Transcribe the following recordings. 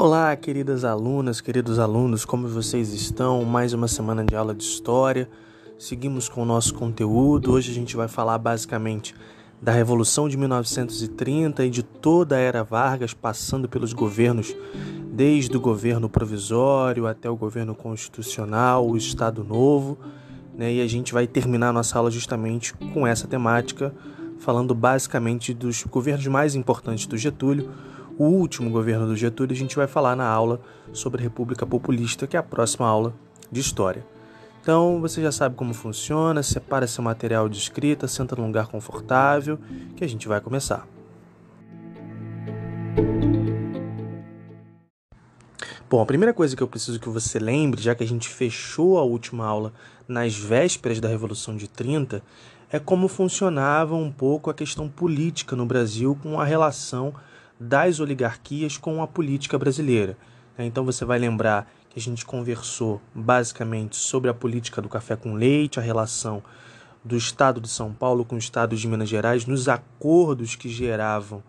Olá, queridas alunas, queridos alunos, como vocês estão? Mais uma semana de aula de história. Seguimos com o nosso conteúdo. Hoje a gente vai falar basicamente da Revolução de 1930 e de toda a era Vargas, passando pelos governos, desde o governo provisório até o governo constitucional, o Estado Novo. Né? E a gente vai terminar nossa aula justamente com essa temática, falando basicamente dos governos mais importantes do Getúlio o último governo do Getúlio, a gente vai falar na aula sobre República Populista, que é a próxima aula de História. Então, você já sabe como funciona, separa seu material de escrita, senta num lugar confortável, que a gente vai começar. Bom, a primeira coisa que eu preciso que você lembre, já que a gente fechou a última aula nas vésperas da Revolução de 30, é como funcionava um pouco a questão política no Brasil com a relação das oligarquias com a política brasileira. Então você vai lembrar que a gente conversou basicamente sobre a política do café com leite, a relação do Estado de São Paulo com o Estado de Minas Gerais, nos acordos que geravam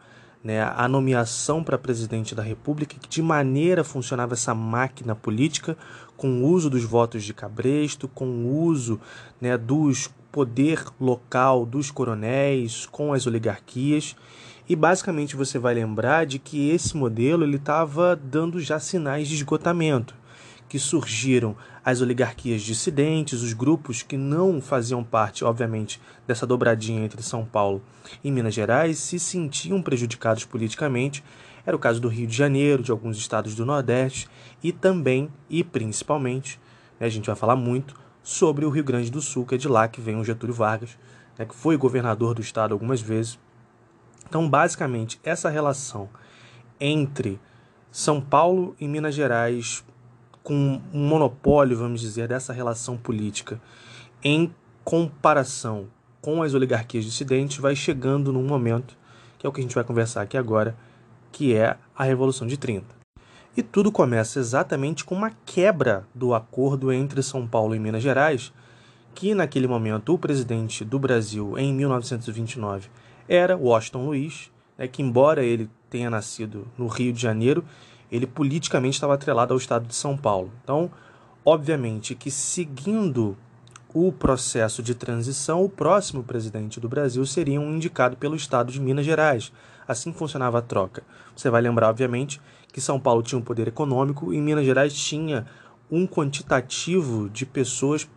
né, a nomeação para presidente da República, que de maneira funcionava essa máquina política, com o uso dos votos de cabresto, com o uso né, dos poder local dos coronéis, com as oligarquias. E basicamente você vai lembrar de que esse modelo ele estava dando já sinais de esgotamento, que surgiram as oligarquias dissidentes, os grupos que não faziam parte, obviamente, dessa dobradinha entre São Paulo e Minas Gerais, se sentiam prejudicados politicamente. Era o caso do Rio de Janeiro, de alguns estados do Nordeste e também e principalmente, né, a gente vai falar muito sobre o Rio Grande do Sul, que é de lá que vem o Getúlio Vargas, né, que foi governador do estado algumas vezes então, basicamente, essa relação entre São Paulo e Minas Gerais, com um monopólio, vamos dizer, dessa relação política, em comparação com as oligarquias dissidentes, vai chegando num momento, que é o que a gente vai conversar aqui agora, que é a Revolução de 30. E tudo começa exatamente com uma quebra do acordo entre São Paulo e Minas Gerais, que naquele momento o presidente do Brasil, em 1929, era Washington Luiz, né, que embora ele tenha nascido no Rio de Janeiro, ele politicamente estava atrelado ao estado de São Paulo. Então, obviamente que seguindo o processo de transição, o próximo presidente do Brasil seria um indicado pelo estado de Minas Gerais. Assim funcionava a troca. Você vai lembrar, obviamente, que São Paulo tinha um poder econômico e Minas Gerais tinha um quantitativo de pessoas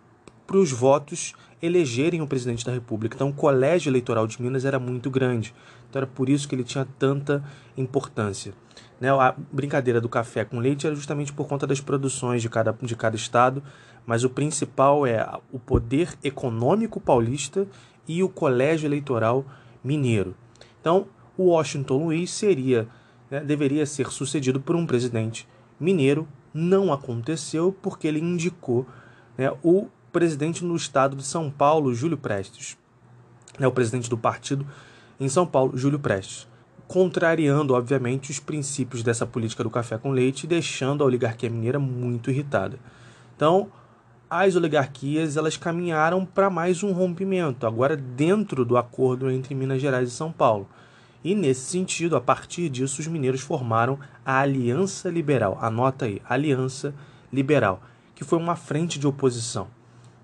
para os votos elegerem o presidente da República. Então, o colégio eleitoral de Minas era muito grande. Então, era por isso que ele tinha tanta importância. Né? A brincadeira do café com leite era justamente por conta das produções de cada, de cada estado, mas o principal é o poder econômico paulista e o colégio eleitoral mineiro. Então, o Washington Luiz seria, né, deveria ser sucedido por um presidente mineiro. Não aconteceu porque ele indicou né, o presidente no estado de São Paulo, Júlio Prestes. É o presidente do partido em São Paulo, Júlio Prestes. Contrariando, obviamente, os princípios dessa política do café com leite e deixando a oligarquia mineira muito irritada. Então, as oligarquias elas caminharam para mais um rompimento, agora dentro do acordo entre Minas Gerais e São Paulo. E nesse sentido, a partir disso, os mineiros formaram a Aliança Liberal. Anota aí, Aliança Liberal, que foi uma frente de oposição.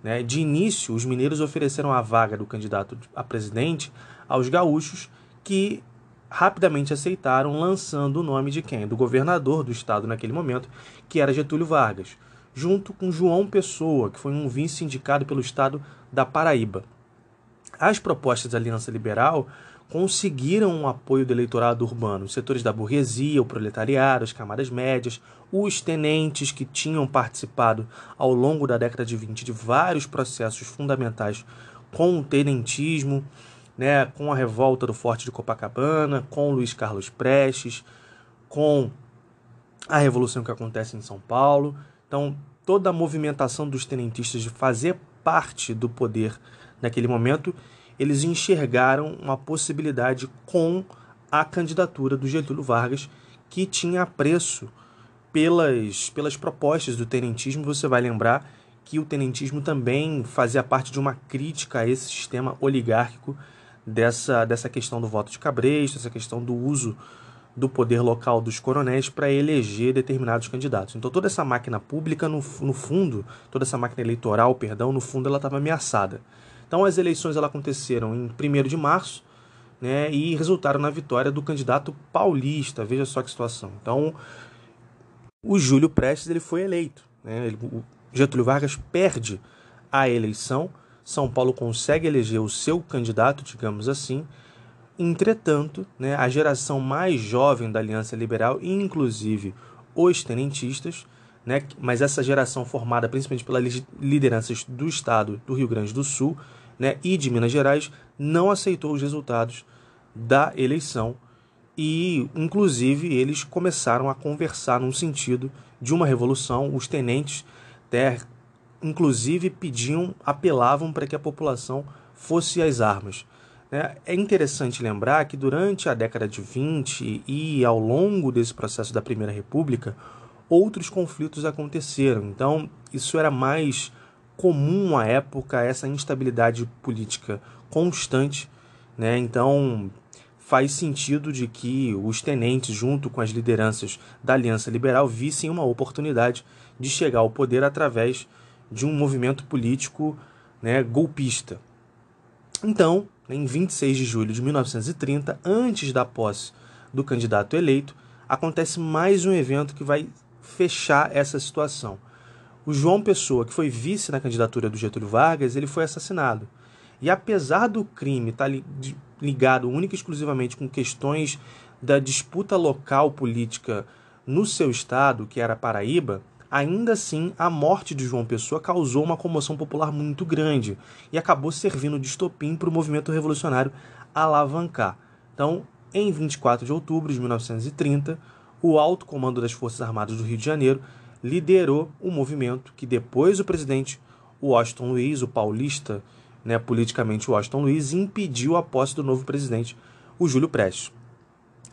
Né? De início, os mineiros ofereceram a vaga do candidato a presidente aos gaúchos, que rapidamente aceitaram, lançando o nome de quem? Do governador do estado naquele momento, que era Getúlio Vargas, junto com João Pessoa, que foi um vice indicado pelo estado da Paraíba. As propostas da Aliança Liberal conseguiram um apoio do eleitorado urbano, os setores da burguesia, o proletariado, as camadas médias, os tenentes que tinham participado ao longo da década de 20 de vários processos fundamentais com o tenentismo, né, com a revolta do Forte de Copacabana, com Luiz Carlos Prestes, com a revolução que acontece em São Paulo. Então, toda a movimentação dos tenentistas de fazer parte do poder naquele momento eles enxergaram uma possibilidade com a candidatura do Getúlio Vargas, que tinha apreço pelas, pelas propostas do tenentismo. Você vai lembrar que o tenentismo também fazia parte de uma crítica a esse sistema oligárquico dessa, dessa questão do voto de cabresto, essa questão do uso do poder local dos coronéis para eleger determinados candidatos. Então toda essa máquina pública, no, no fundo, toda essa máquina eleitoral, perdão, no fundo ela estava ameaçada. Então as eleições ela aconteceram em 1 de março né, e resultaram na vitória do candidato paulista. Veja só que situação. Então o Júlio Prestes ele foi eleito. Né, ele, o Getúlio Vargas perde a eleição, São Paulo consegue eleger o seu candidato, digamos assim, Entretanto, né, a geração mais jovem da Aliança Liberal, inclusive os tenentistas, né, mas essa geração formada principalmente pelas lideranças do Estado do Rio Grande do Sul né, e de Minas Gerais, não aceitou os resultados da eleição e, inclusive, eles começaram a conversar num sentido de uma revolução. Os tenentes, até, inclusive, pediam, apelavam para que a população fosse às armas. Né? É interessante lembrar que durante a década de 20 e ao longo desse processo da Primeira República, outros conflitos aconteceram. Então, isso era mais comum à época, essa instabilidade política constante. Né? Então, faz sentido de que os tenentes, junto com as lideranças da Aliança Liberal, vissem uma oportunidade de chegar ao poder através de um movimento político né, golpista. Então, em 26 de julho de 1930, antes da posse do candidato eleito, acontece mais um evento que vai fechar essa situação. O João Pessoa, que foi vice na candidatura do Getúlio Vargas, ele foi assassinado. E apesar do crime estar ligado única e exclusivamente com questões da disputa local política no seu estado, que era Paraíba, Ainda assim, a morte de João Pessoa causou uma comoção popular muito grande e acabou servindo de estopim para o movimento revolucionário alavancar. Então, em 24 de outubro de 1930, o alto comando das Forças Armadas do Rio de Janeiro liderou o movimento que depois o presidente Washington Luiz, o paulista, né, politicamente Washington Luiz, impediu a posse do novo presidente, o Júlio Prestes.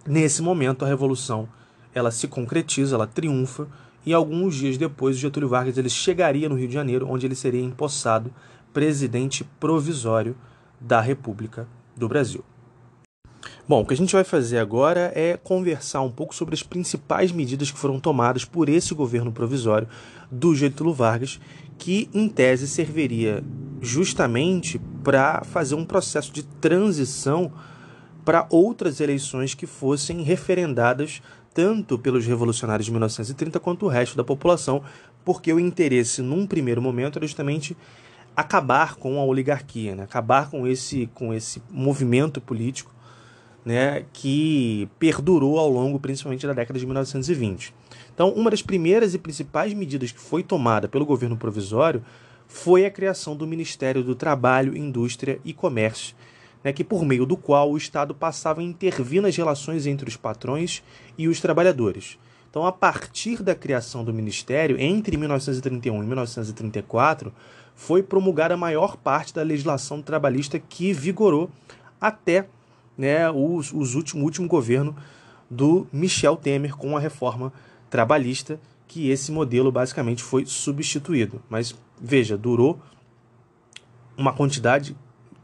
Nesse momento, a revolução ela se concretiza, ela triunfa e alguns dias depois, Getúlio Vargas ele chegaria no Rio de Janeiro, onde ele seria empossado presidente provisório da República do Brasil. Bom, o que a gente vai fazer agora é conversar um pouco sobre as principais medidas que foram tomadas por esse governo provisório do Getúlio Vargas, que em tese serviria justamente para fazer um processo de transição para outras eleições que fossem referendadas tanto pelos revolucionários de 1930 quanto o resto da população, porque o interesse, num primeiro momento, era justamente acabar com a oligarquia, né? acabar com esse, com esse movimento político né, que perdurou ao longo, principalmente da década de 1920. Então, uma das primeiras e principais medidas que foi tomada pelo governo provisório foi a criação do Ministério do Trabalho, Indústria e Comércio, né, que por meio do qual o Estado passava a intervir nas relações entre os patrões e os trabalhadores. Então, a partir da criação do Ministério, entre 1931 e 1934, foi promulgada a maior parte da legislação trabalhista que vigorou até né, os, os o último governo do Michel Temer com a reforma trabalhista, que esse modelo basicamente foi substituído. Mas veja, durou uma quantidade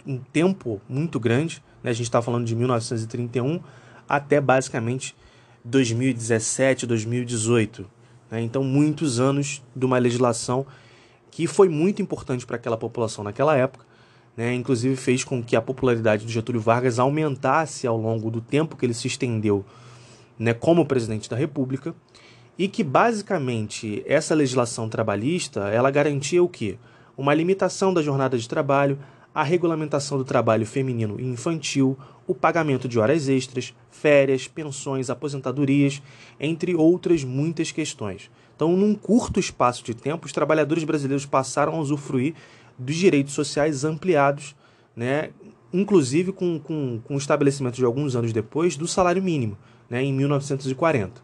um tempo muito grande, né? a gente está falando de 1931 até basicamente 2017, 2018. Né? Então, muitos anos de uma legislação que foi muito importante para aquela população naquela época, né? inclusive fez com que a popularidade do Getúlio Vargas aumentasse ao longo do tempo que ele se estendeu né, como presidente da República, e que basicamente essa legislação trabalhista ela garantia o quê? Uma limitação da jornada de trabalho, a regulamentação do trabalho feminino e infantil, o pagamento de horas extras, férias, pensões, aposentadorias, entre outras muitas questões. Então, num curto espaço de tempo, os trabalhadores brasileiros passaram a usufruir dos direitos sociais ampliados, né, inclusive com, com, com o estabelecimento de alguns anos depois do salário mínimo, né, em 1940.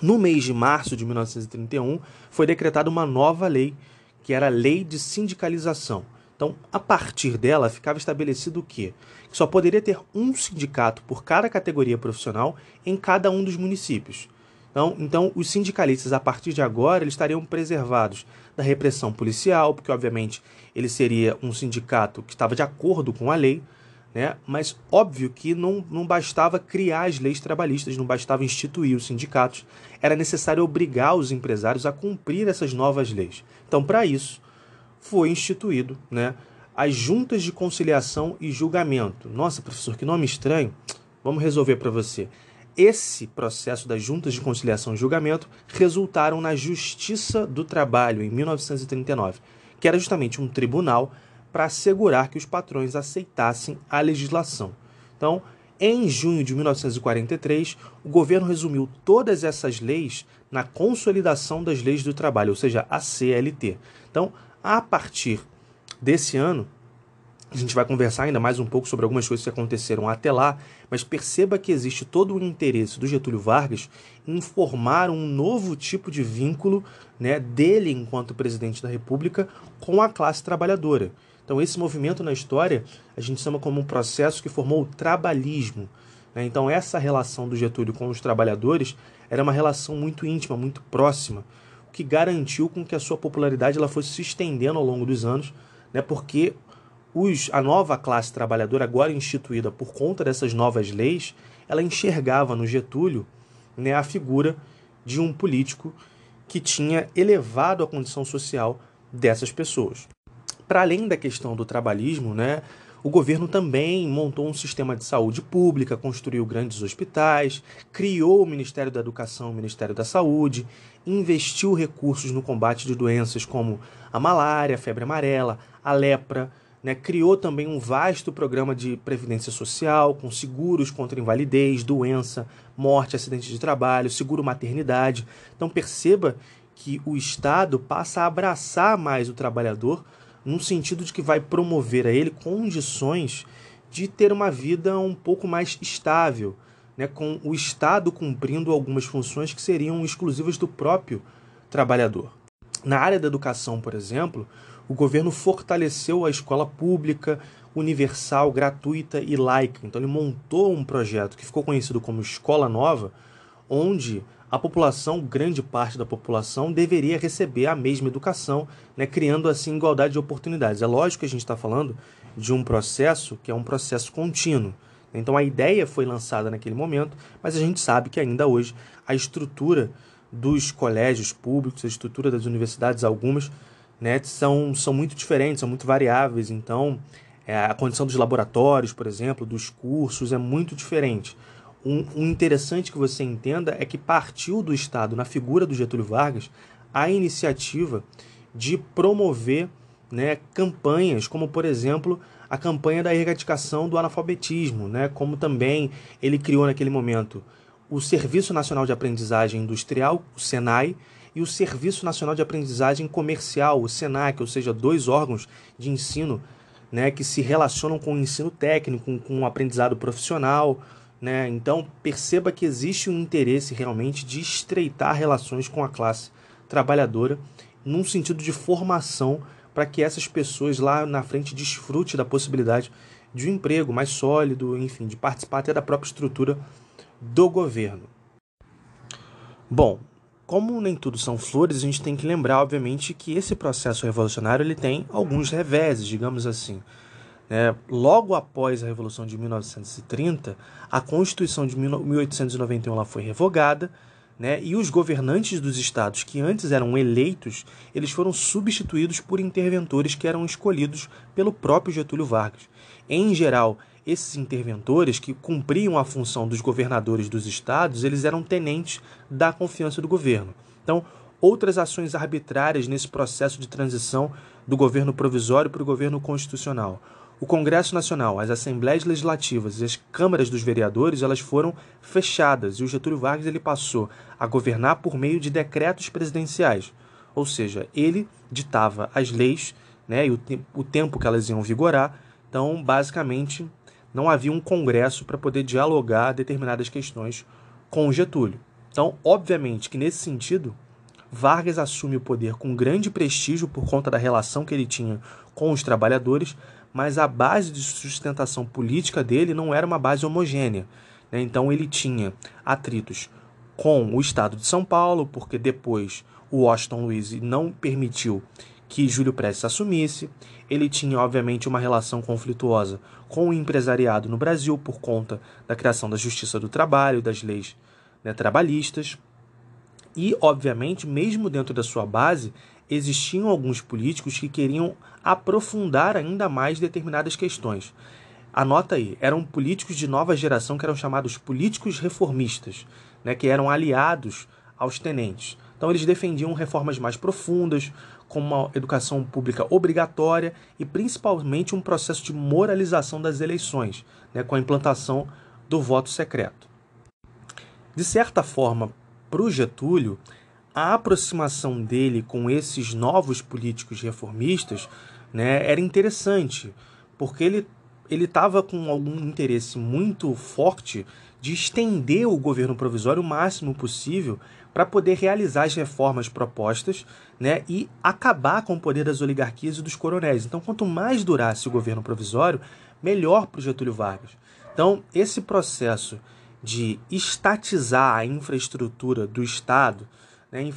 No mês de março de 1931, foi decretada uma nova lei, que era a Lei de Sindicalização então, a partir dela, ficava estabelecido o quê? Que só poderia ter um sindicato por cada categoria profissional em cada um dos municípios. Então, então, os sindicalistas, a partir de agora, eles estariam preservados da repressão policial, porque, obviamente, ele seria um sindicato que estava de acordo com a lei, Né? Mas óbvio que não, não bastava criar as leis trabalhistas, não bastava instituir os sindicatos, era necessário obrigar os empresários a cumprir essas novas leis. Então, para isso, foi instituído né, as juntas de conciliação e julgamento. Nossa, professor, que nome estranho. Vamos resolver para você. Esse processo das juntas de conciliação e julgamento resultaram na Justiça do Trabalho em 1939, que era justamente um tribunal para assegurar que os patrões aceitassem a legislação. Então, em junho de 1943, o governo resumiu todas essas leis na Consolidação das Leis do Trabalho, ou seja, a CLT. Então, a partir desse ano, a gente vai conversar ainda mais um pouco sobre algumas coisas que aconteceram até lá, mas perceba que existe todo o interesse do Getúlio Vargas em formar um novo tipo de vínculo né, dele enquanto presidente da República com a classe trabalhadora. Então, esse movimento na história a gente chama como um processo que formou o trabalhismo. Né? Então, essa relação do Getúlio com os trabalhadores era uma relação muito íntima, muito próxima, o que garantiu com que a sua popularidade ela fosse se estendendo ao longo dos anos, né? porque os, a nova classe trabalhadora, agora instituída por conta dessas novas leis, ela enxergava no Getúlio né, a figura de um político que tinha elevado a condição social dessas pessoas. Para além da questão do trabalhismo, né, o governo também montou um sistema de saúde pública, construiu grandes hospitais, criou o Ministério da Educação, o Ministério da Saúde, investiu recursos no combate de doenças como a malária, a febre amarela, a lepra, né, criou também um vasto programa de previdência social, com seguros contra invalidez, doença, morte, acidente de trabalho, seguro maternidade. Então perceba que o Estado passa a abraçar mais o trabalhador, no sentido de que vai promover a ele condições de ter uma vida um pouco mais estável, né, com o Estado cumprindo algumas funções que seriam exclusivas do próprio trabalhador. Na área da educação, por exemplo, o governo fortaleceu a escola pública, universal, gratuita e laica. Então, ele montou um projeto que ficou conhecido como Escola Nova, onde a população, grande parte da população, deveria receber a mesma educação, né, criando assim igualdade de oportunidades. É lógico que a gente está falando de um processo que é um processo contínuo. Então a ideia foi lançada naquele momento, mas a gente sabe que ainda hoje a estrutura dos colégios públicos, a estrutura das universidades, algumas, né, são, são muito diferentes, são muito variáveis. Então, é, a condição dos laboratórios, por exemplo, dos cursos é muito diferente. Um, um interessante que você entenda é que partiu do Estado, na figura do Getúlio Vargas, a iniciativa de promover né, campanhas, como por exemplo a campanha da erradicação do analfabetismo, né, como também ele criou naquele momento o Serviço Nacional de Aprendizagem Industrial, o SENAI, e o Serviço Nacional de Aprendizagem Comercial, o SENAC, ou seja, dois órgãos de ensino né, que se relacionam com o ensino técnico, com o aprendizado profissional. Né? Então, perceba que existe um interesse realmente de estreitar relações com a classe trabalhadora, num sentido de formação, para que essas pessoas lá na frente desfrute da possibilidade de um emprego mais sólido, enfim, de participar até da própria estrutura do governo. Bom, como nem tudo são flores, a gente tem que lembrar, obviamente, que esse processo revolucionário ele tem alguns reveses, digamos assim. É, logo após a Revolução de 1930, a Constituição de 1891 ela foi revogada, né, e os governantes dos estados que antes eram eleitos, eles foram substituídos por interventores que eram escolhidos pelo próprio Getúlio Vargas. Em geral, esses interventores que cumpriam a função dos governadores dos estados, eles eram tenentes da confiança do governo. Então, outras ações arbitrárias nesse processo de transição do governo provisório para o governo constitucional. O Congresso Nacional, as assembleias legislativas e as câmaras dos vereadores, elas foram fechadas e o Getúlio Vargas ele passou a governar por meio de decretos presidenciais. Ou seja, ele ditava as leis né, e o, te o tempo que elas iam vigorar. Então, basicamente, não havia um congresso para poder dialogar determinadas questões com Getúlio. Então, obviamente que nesse sentido, Vargas assume o poder com grande prestígio por conta da relação que ele tinha com os trabalhadores, mas a base de sustentação política dele não era uma base homogênea. Né? Então, ele tinha atritos com o estado de São Paulo, porque depois o Washington Luiz não permitiu que Júlio Prestes assumisse. Ele tinha, obviamente, uma relação conflituosa com o empresariado no Brasil por conta da criação da Justiça do Trabalho, das leis né, trabalhistas. E, obviamente, mesmo dentro da sua base, existiam alguns políticos que queriam aprofundar ainda mais determinadas questões. Anota aí, eram políticos de nova geração que eram chamados políticos reformistas, né, que eram aliados aos tenentes. Então eles defendiam reformas mais profundas, como uma educação pública obrigatória e principalmente um processo de moralização das eleições, né, com a implantação do voto secreto. De certa forma, para o Getúlio, a aproximação dele com esses novos políticos reformistas né, era interessante, porque ele ele estava com algum interesse muito forte de estender o governo provisório o máximo possível para poder realizar as reformas propostas né, e acabar com o poder das oligarquias e dos coronéis. Então, quanto mais durasse o governo provisório, melhor para o Getúlio Vargas. Então, esse processo de estatizar a infraestrutura do Estado, né,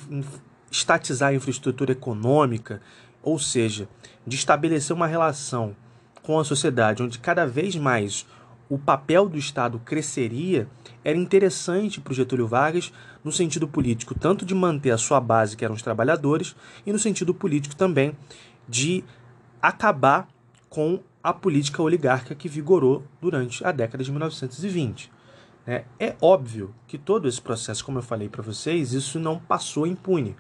estatizar a infraestrutura econômica, ou seja, de estabelecer uma relação com a sociedade onde cada vez mais o papel do Estado cresceria, era interessante para o Getúlio Vargas no sentido político, tanto de manter a sua base, que eram os trabalhadores, e no sentido político também de acabar com a política oligárquica que vigorou durante a década de 1920. É, é óbvio que todo esse processo, como eu falei para vocês, isso não passou impune,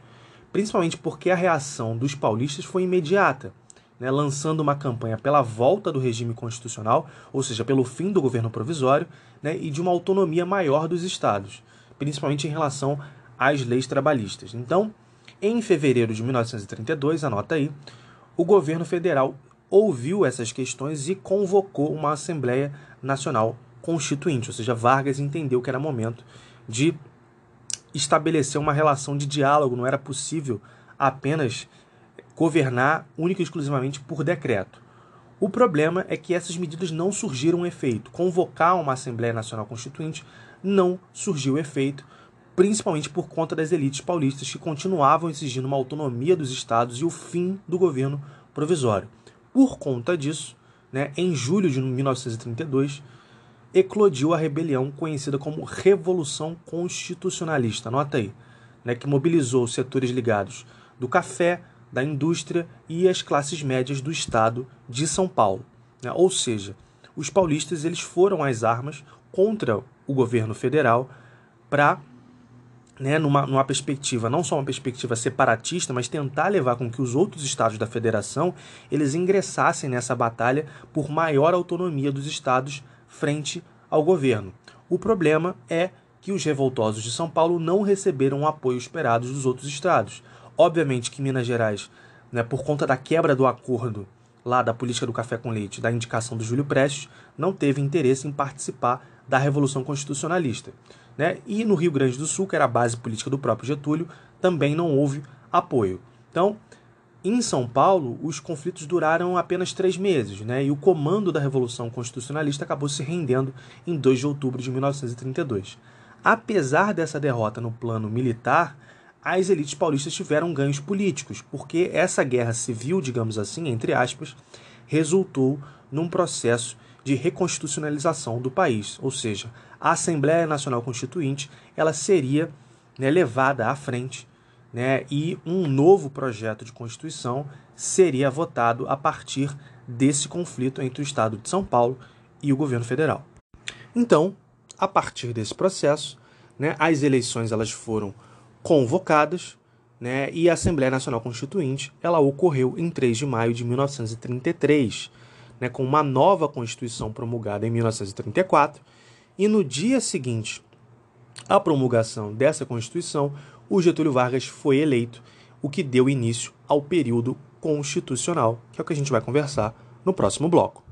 principalmente porque a reação dos paulistas foi imediata, né, lançando uma campanha pela volta do regime constitucional, ou seja, pelo fim do governo provisório, né, e de uma autonomia maior dos estados, principalmente em relação às leis trabalhistas. Então, em fevereiro de 1932, anota aí, o governo federal ouviu essas questões e convocou uma Assembleia Nacional constituinte, ou seja, Vargas entendeu que era momento de estabelecer uma relação de diálogo, não era possível apenas governar única e exclusivamente por decreto. O problema é que essas medidas não surgiram efeito. Convocar uma Assembleia Nacional Constituinte não surgiu efeito, principalmente por conta das elites paulistas que continuavam exigindo uma autonomia dos estados e o fim do governo provisório. Por conta disso, né, em julho de 1932, eclodiu a rebelião conhecida como Revolução Constitucionalista, anota aí, né, que mobilizou os setores ligados do café, da indústria e as classes médias do estado de São Paulo. Né? Ou seja, os paulistas eles foram às armas contra o governo federal para, né, numa, numa perspectiva, não só uma perspectiva separatista, mas tentar levar com que os outros estados da federação eles ingressassem nessa batalha por maior autonomia dos estados frente ao governo. O problema é que os revoltosos de São Paulo não receberam o apoio esperado dos outros estados. Obviamente que Minas Gerais, né, por conta da quebra do acordo lá da política do café com leite, da indicação do Júlio Prestes, não teve interesse em participar da Revolução Constitucionalista. Né? E no Rio Grande do Sul, que era a base política do próprio Getúlio, também não houve apoio. Então, em São Paulo, os conflitos duraram apenas três meses, né? e o comando da Revolução Constitucionalista acabou se rendendo em 2 de outubro de 1932. Apesar dessa derrota no plano militar, as elites paulistas tiveram ganhos políticos, porque essa guerra civil, digamos assim, entre aspas, resultou num processo de reconstitucionalização do país, ou seja, a Assembleia Nacional Constituinte ela seria né, levada à frente né, e um novo projeto de Constituição seria votado a partir desse conflito entre o Estado de São Paulo e o governo federal. Então, a partir desse processo, né, as eleições elas foram convocadas né, e a Assembleia Nacional Constituinte ela ocorreu em 3 de maio de 1933, né, com uma nova Constituição promulgada em 1934, e no dia seguinte à promulgação dessa Constituição, o Getúlio Vargas foi eleito, o que deu início ao período constitucional, que é o que a gente vai conversar no próximo bloco.